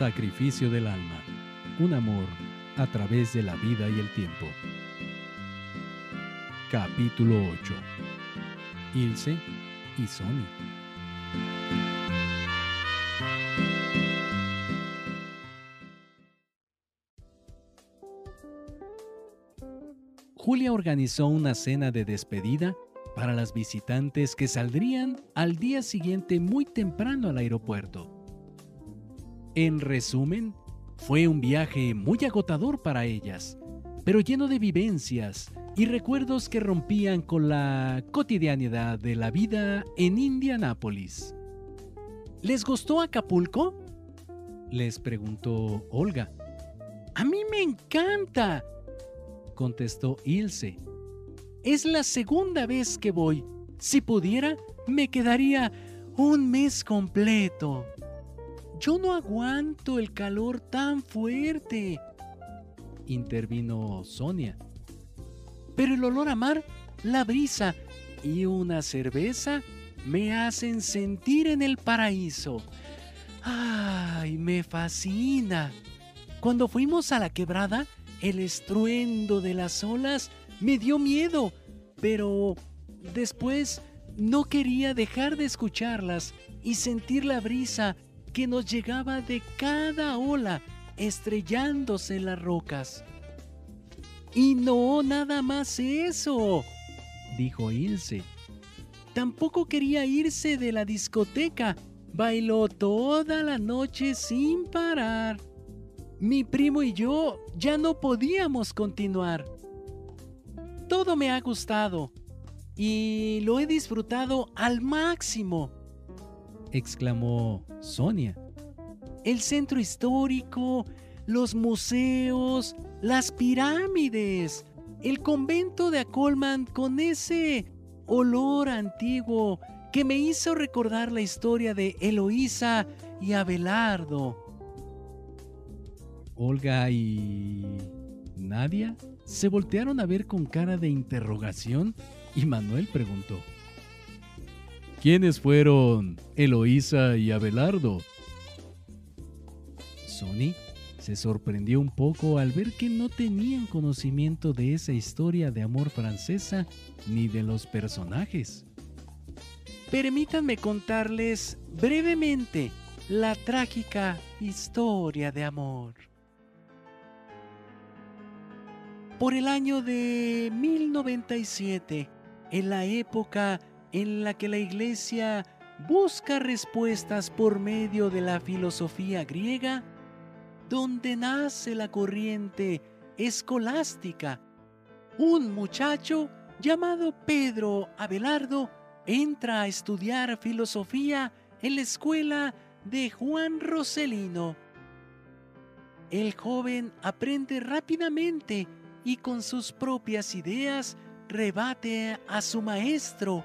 Sacrificio del alma. Un amor a través de la vida y el tiempo. Capítulo 8. Ilse y Sony. Julia organizó una cena de despedida para las visitantes que saldrían al día siguiente muy temprano al aeropuerto. En resumen, fue un viaje muy agotador para ellas, pero lleno de vivencias y recuerdos que rompían con la cotidianidad de la vida en Indianápolis. ¿Les gustó Acapulco? Les preguntó Olga. A mí me encanta, contestó Ilse. Es la segunda vez que voy. Si pudiera, me quedaría un mes completo. Yo no aguanto el calor tan fuerte, intervino Sonia. Pero el olor a mar, la brisa y una cerveza me hacen sentir en el paraíso. ¡Ay, me fascina! Cuando fuimos a la quebrada, el estruendo de las olas me dio miedo, pero después no quería dejar de escucharlas y sentir la brisa que nos llegaba de cada ola estrellándose en las rocas. Y no nada más eso, dijo Ilse. Tampoco quería irse de la discoteca. Bailó toda la noche sin parar. Mi primo y yo ya no podíamos continuar. Todo me ha gustado y lo he disfrutado al máximo exclamó Sonia. El centro histórico, los museos, las pirámides, el convento de Acolman con ese olor antiguo que me hizo recordar la historia de Eloísa y Abelardo. Olga y Nadia se voltearon a ver con cara de interrogación y Manuel preguntó, ¿Quiénes fueron Eloísa y Abelardo? Sony se sorprendió un poco al ver que no tenían conocimiento de esa historia de amor francesa ni de los personajes. Permítanme contarles brevemente la trágica historia de amor. Por el año de 1097, en la época en la que la Iglesia busca respuestas por medio de la filosofía griega, donde nace la corriente escolástica. Un muchacho llamado Pedro Abelardo entra a estudiar filosofía en la escuela de Juan Roselino. El joven aprende rápidamente y con sus propias ideas rebate a su maestro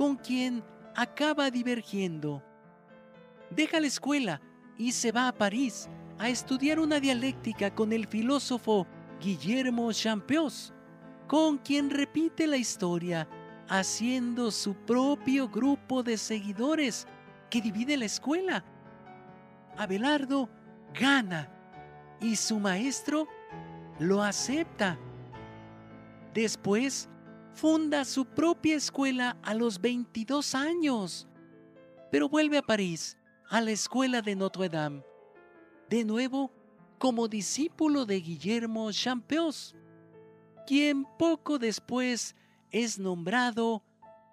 con quien acaba divergiendo. Deja la escuela y se va a París a estudiar una dialéctica con el filósofo Guillermo Champeus, con quien repite la historia haciendo su propio grupo de seguidores que divide la escuela. Abelardo gana y su maestro lo acepta. Después funda su propia escuela a los 22 años, pero vuelve a París, a la escuela de Notre Dame, de nuevo como discípulo de Guillermo Champeus, quien poco después es nombrado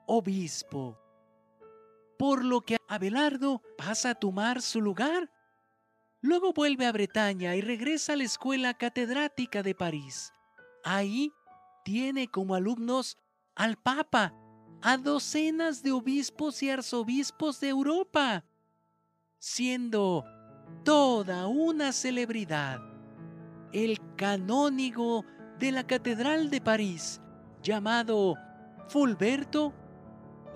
obispo, por lo que Abelardo pasa a tomar su lugar. Luego vuelve a Bretaña y regresa a la escuela catedrática de París. Ahí tiene como alumnos al Papa, a docenas de obispos y arzobispos de Europa, siendo toda una celebridad. El canónigo de la Catedral de París, llamado Fulberto,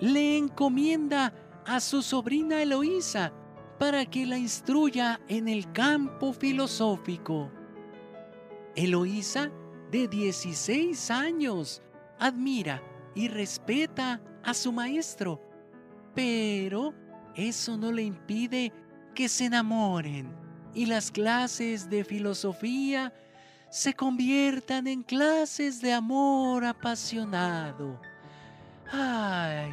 le encomienda a su sobrina Eloísa para que la instruya en el campo filosófico. Eloísa de 16 años admira y respeta a su maestro, pero eso no le impide que se enamoren y las clases de filosofía se conviertan en clases de amor apasionado. Ay,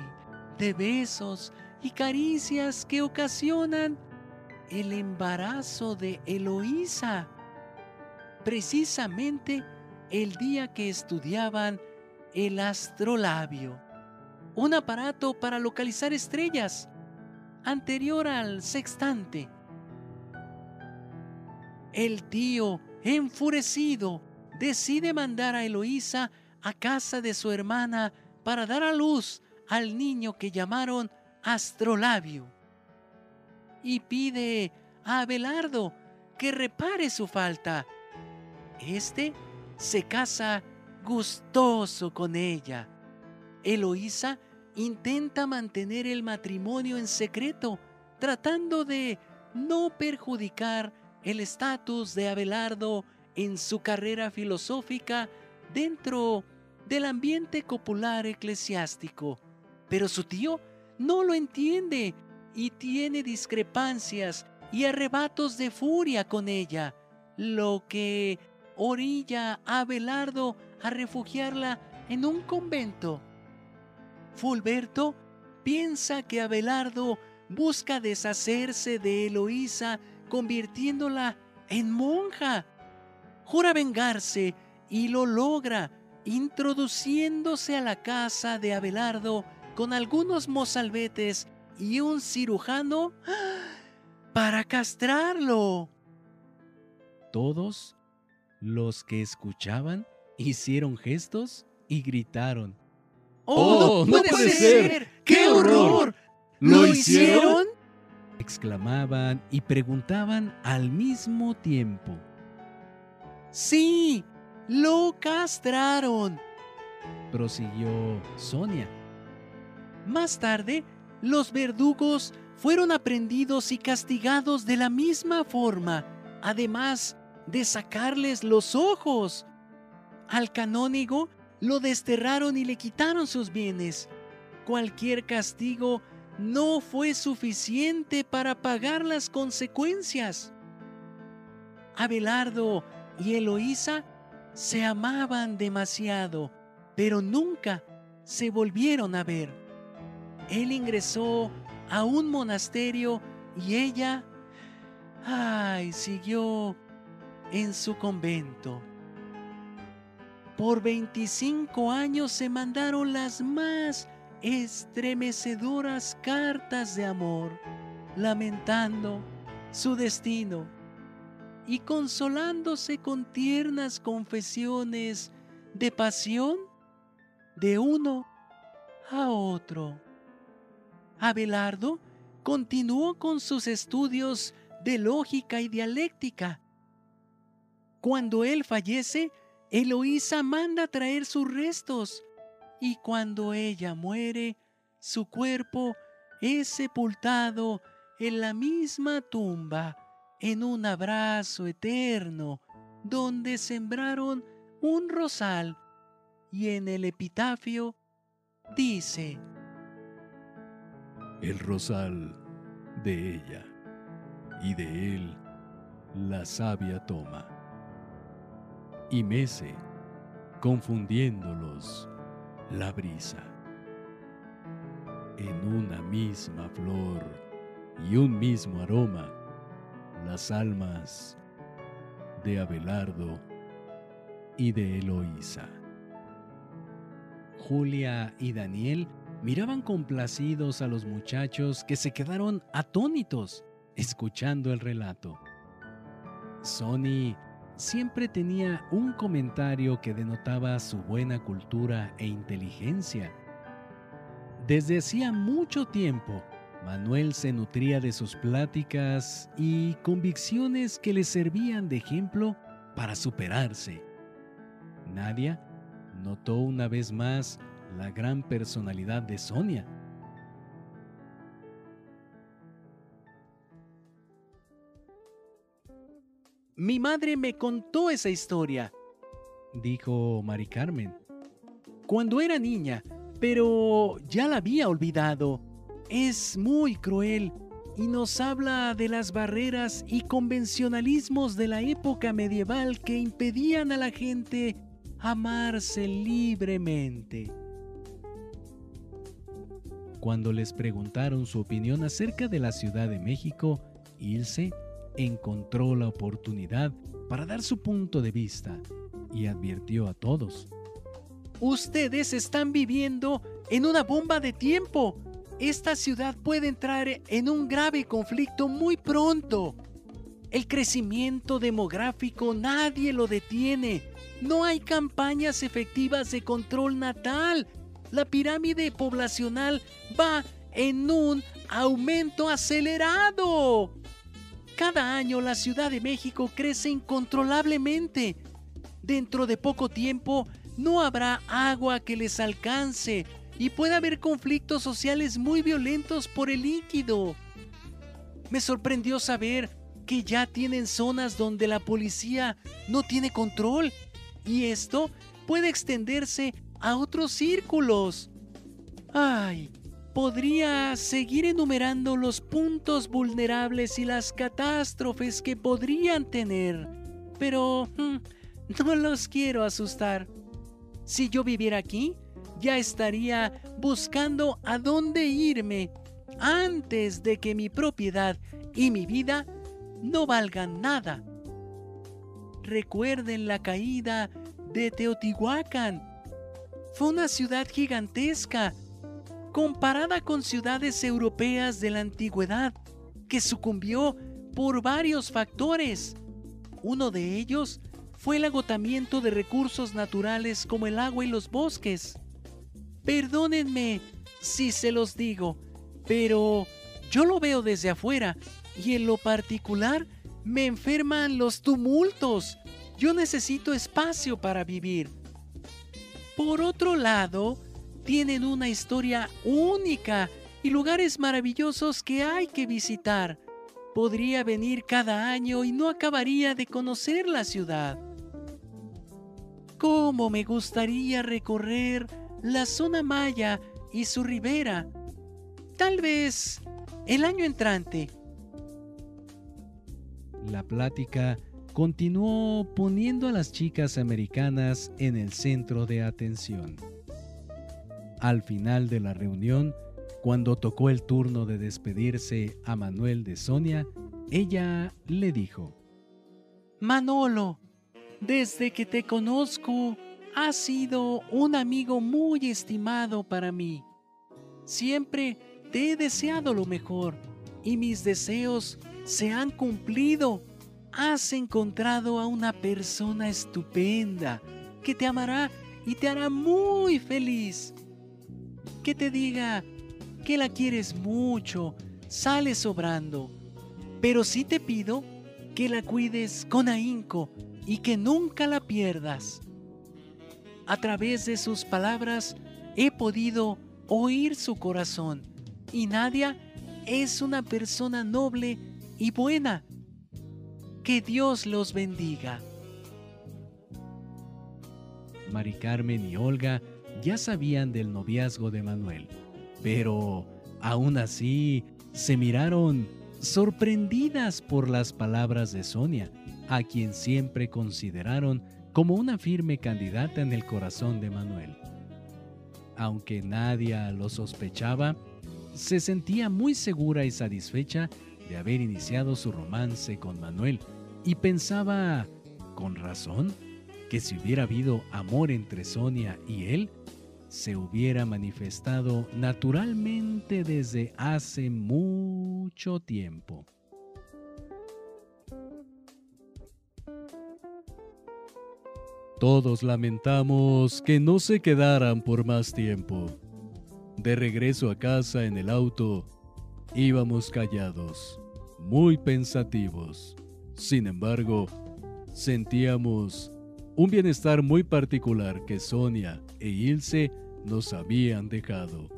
de besos y caricias que ocasionan el embarazo de Eloísa. Precisamente el día que estudiaban el astrolabio, un aparato para localizar estrellas anterior al sextante. El tío, enfurecido, decide mandar a Eloísa a casa de su hermana para dar a luz al niño que llamaron Astrolabio. Y pide a Abelardo que repare su falta. Este se casa gustoso con ella. Eloísa intenta mantener el matrimonio en secreto, tratando de no perjudicar el estatus de Abelardo en su carrera filosófica dentro del ambiente copular eclesiástico. Pero su tío no lo entiende y tiene discrepancias y arrebatos de furia con ella, lo que orilla a Abelardo a refugiarla en un convento. Fulberto piensa que Abelardo busca deshacerse de Eloísa convirtiéndola en monja. Jura vengarse y lo logra introduciéndose a la casa de Abelardo con algunos mozalbetes y un cirujano para castrarlo. Todos los que escuchaban hicieron gestos y gritaron. ¡Oh, no, puede, ser! ¡Qué horror! ¿Lo hicieron? exclamaban y preguntaban al mismo tiempo. Sí, lo castraron, prosiguió Sonia. Más tarde, los verdugos fueron aprendidos y castigados de la misma forma, además de sacarles los ojos. Al canónigo lo desterraron y le quitaron sus bienes. Cualquier castigo no fue suficiente para pagar las consecuencias. Abelardo y Eloísa se amaban demasiado, pero nunca se volvieron a ver. Él ingresó a un monasterio y ella, ay, siguió en su convento. Por 25 años se mandaron las más estremecedoras cartas de amor, lamentando su destino y consolándose con tiernas confesiones de pasión de uno a otro. Abelardo continuó con sus estudios de lógica y dialéctica. Cuando él fallece, Eloísa manda traer sus restos. Y cuando ella muere, su cuerpo es sepultado en la misma tumba, en un abrazo eterno, donde sembraron un rosal, y en el epitafio dice, El rosal de ella, y de él la sabia toma, y mece, confundiéndolos la brisa. En una misma flor y un mismo aroma, las almas de Abelardo y de Eloísa. Julia y Daniel miraban complacidos a los muchachos que se quedaron atónitos escuchando el relato. Sony siempre tenía un comentario que denotaba su buena cultura e inteligencia. Desde hacía mucho tiempo, Manuel se nutría de sus pláticas y convicciones que le servían de ejemplo para superarse. Nadia notó una vez más la gran personalidad de Sonia Mi madre me contó esa historia, dijo Mari Carmen. Cuando era niña, pero ya la había olvidado. Es muy cruel y nos habla de las barreras y convencionalismos de la época medieval que impedían a la gente amarse libremente. Cuando les preguntaron su opinión acerca de la Ciudad de México, Ilse encontró la oportunidad para dar su punto de vista y advirtió a todos. Ustedes están viviendo en una bomba de tiempo esta ciudad puede entrar en un grave conflicto muy pronto. El crecimiento demográfico nadie lo detiene. No hay campañas efectivas de control natal. La pirámide poblacional va en un aumento acelerado. Cada año la Ciudad de México crece incontrolablemente. Dentro de poco tiempo no habrá agua que les alcance y puede haber conflictos sociales muy violentos por el líquido. Me sorprendió saber que ya tienen zonas donde la policía no tiene control y esto puede extenderse a otros círculos. Ay, podría seguir enumerando los puntos vulnerables y las catástrofes que podrían tener, pero hmm, no los quiero asustar. Si yo viviera aquí, ya estaría buscando a dónde irme antes de que mi propiedad y mi vida no valgan nada. Recuerden la caída de Teotihuacán. Fue una ciudad gigantesca, comparada con ciudades europeas de la antigüedad, que sucumbió por varios factores. Uno de ellos fue el agotamiento de recursos naturales como el agua y los bosques. Perdónenme si se los digo, pero yo lo veo desde afuera y en lo particular me enferman los tumultos. Yo necesito espacio para vivir. Por otro lado, tienen una historia única y lugares maravillosos que hay que visitar. Podría venir cada año y no acabaría de conocer la ciudad. ¿Cómo me gustaría recorrer la zona maya y su ribera. Tal vez el año entrante. La plática continuó poniendo a las chicas americanas en el centro de atención. Al final de la reunión, cuando tocó el turno de despedirse a Manuel de Sonia, ella le dijo, Manolo, desde que te conozco, has sido un amigo muy estimado para mí. Siempre te he deseado lo mejor y mis deseos se han cumplido. Has encontrado a una persona estupenda que te amará y te hará muy feliz. Que te diga que la quieres mucho, sale sobrando. Pero sí te pido que la cuides con ahínco y que nunca la pierdas. A través de sus palabras he podido oír su corazón y Nadia es una persona noble y buena. Que Dios los bendiga. Mari Carmen y Olga ya sabían del noviazgo de Manuel, pero aún así se miraron sorprendidas por las palabras de Sonia, a quien siempre consideraron como una firme candidata en el corazón de Manuel. Aunque nadie lo sospechaba, se sentía muy segura y satisfecha de haber iniciado su romance con Manuel y pensaba, con razón, que si hubiera habido amor entre Sonia y él, se hubiera manifestado naturalmente desde hace mucho tiempo. Todos lamentamos que no se quedaran por más tiempo. De regreso a casa en el auto, íbamos callados, muy pensativos. Sin embargo, sentíamos un bienestar muy particular que Sonia e Ilse nos habían dejado.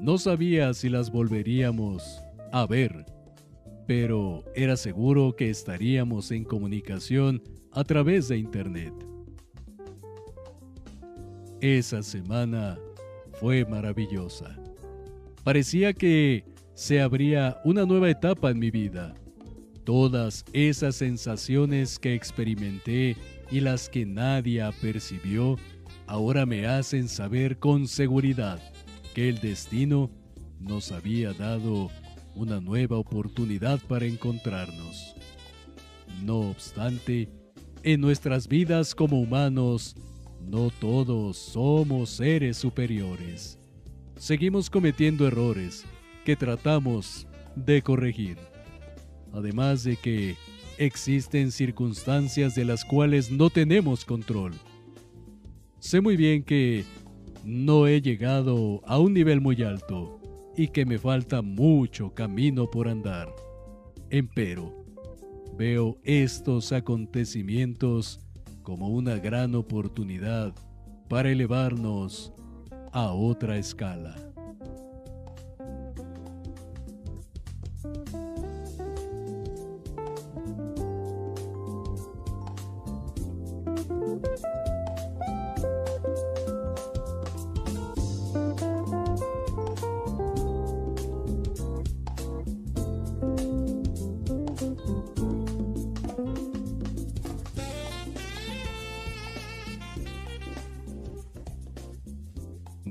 No sabía si las volveríamos a ver, pero era seguro que estaríamos en comunicación a través de Internet. Esa semana fue maravillosa. Parecía que se abría una nueva etapa en mi vida. Todas esas sensaciones que experimenté y las que nadie apercibió ahora me hacen saber con seguridad que el destino nos había dado una nueva oportunidad para encontrarnos. No obstante, en nuestras vidas como humanos, no todos somos seres superiores. Seguimos cometiendo errores que tratamos de corregir. Además de que existen circunstancias de las cuales no tenemos control. Sé muy bien que no he llegado a un nivel muy alto y que me falta mucho camino por andar. Empero, veo estos acontecimientos como una gran oportunidad para elevarnos a otra escala.